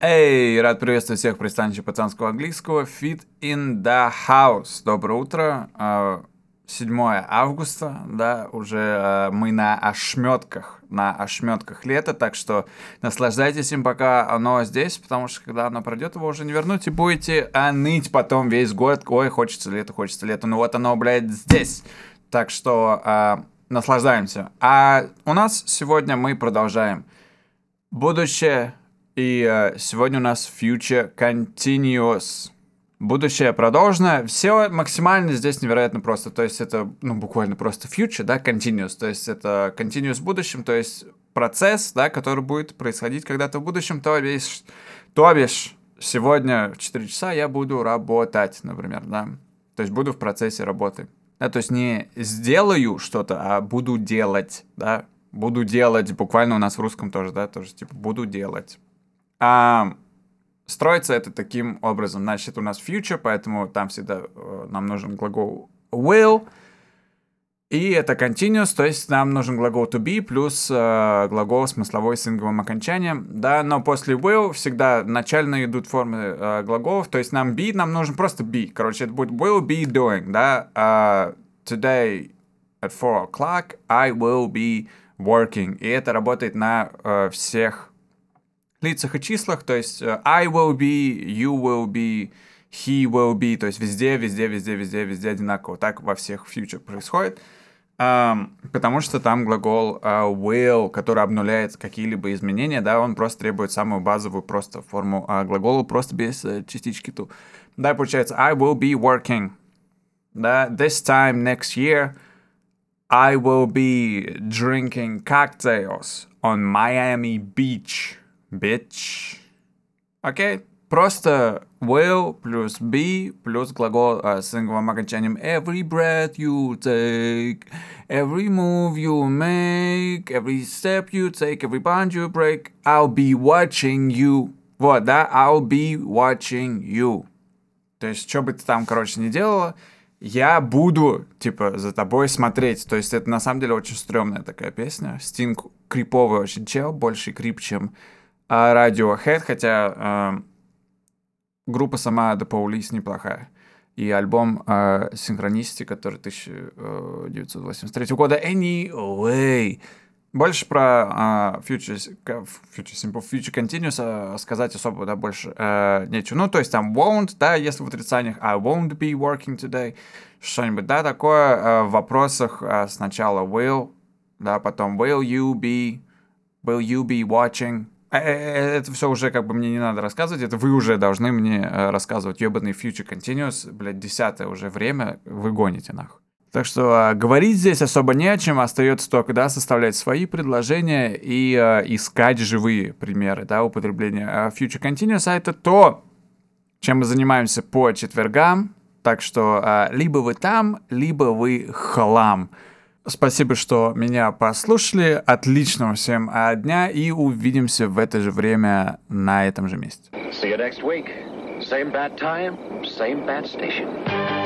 Эй, рад приветствовать всех пристанища пацанского английского Fit in the House. Доброе утро. 7 а, августа, да, уже а, мы на ошметках, на ошметках лета, так что наслаждайтесь им, пока оно здесь, потому что когда оно пройдет, его уже не вернуть, и будете а, ныть потом весь год, ой, хочется лето, хочется лето, ну вот оно, блядь, здесь. Так что наслаждаемся. А у нас сегодня мы продолжаем. Будущее и э, сегодня у нас Future Continuous. Будущее продолжено. Все максимально здесь невероятно просто. То есть это, ну, буквально просто future, да, continuous. То есть это continuous в будущем, то есть процесс, да, который будет происходить когда-то в будущем, то бишь, то бишь, сегодня в 4 часа я буду работать, например, да. То есть буду в процессе работы. Да, то есть не сделаю что-то, а буду делать, да. Буду делать, буквально у нас в русском тоже, да, тоже типа буду делать. А, строится это таким образом. Значит, у нас future, поэтому там всегда э, нам нужен глагол will. И это continuous, то есть нам нужен глагол to be плюс э, глагол смысловой с инговым окончанием. Да, но после will всегда начально идут формы э, глаголов, то есть нам be, нам нужен просто be. Короче, это будет will be doing, да. Uh, today at 4 o'clock I will be working. И это работает на э, всех лицах и числах, то есть э, I will be, you will be, he will be, то есть везде, везде, везде, везде, везде одинаково. Так во всех future происходит. Um, потому что там глагол uh, will, который обнуляет какие-либо изменения, да, он просто требует самую базовую просто форму uh, глагола, просто без uh, частички ту. Да, получается, I will be working. Да, this time next year I will be drinking cocktails on Miami Beach bitch. Окей? Просто will плюс be плюс глагол uh, с инговым окончанием every breath you take, every move you make, every step you take, every bond you break, I'll be watching you. Вот, да, I'll be watching you. То есть, что бы ты там, короче, не делала, я буду, типа, за тобой смотреть. То есть, это на самом деле очень стрёмная такая песня. Стинг криповый очень чел, больше крип, чем а Radiohead, хотя э, группа сама The Police неплохая. И альбом э, Synchronicity, который 1983 э, года, Anyway. Больше про э, Future, Future Simple, Future Continuous э, сказать особо, да, больше э, нечего. Ну, то есть там won't, да, если в отрицаниях, I won't be working today, что-нибудь, да, такое э, в вопросах э, сначала will, да, потом will you be, will you be watching, это все уже как бы мне не надо рассказывать, это вы уже должны мне э, рассказывать. Ёбаный Future Continuous, блядь, десятое уже время, вы гоните нахуй. Так что а, говорить здесь особо не о чем, остается только, да, составлять свои предложения и а, искать живые примеры, да, употребления. А Future Continuous, а это то, чем мы занимаемся по четвергам, так что а, либо вы там, либо вы хлам. Спасибо, что меня послушали. Отличного всем а, дня и увидимся в это же время на этом же месте. See you next week. Same bad time, same bad station.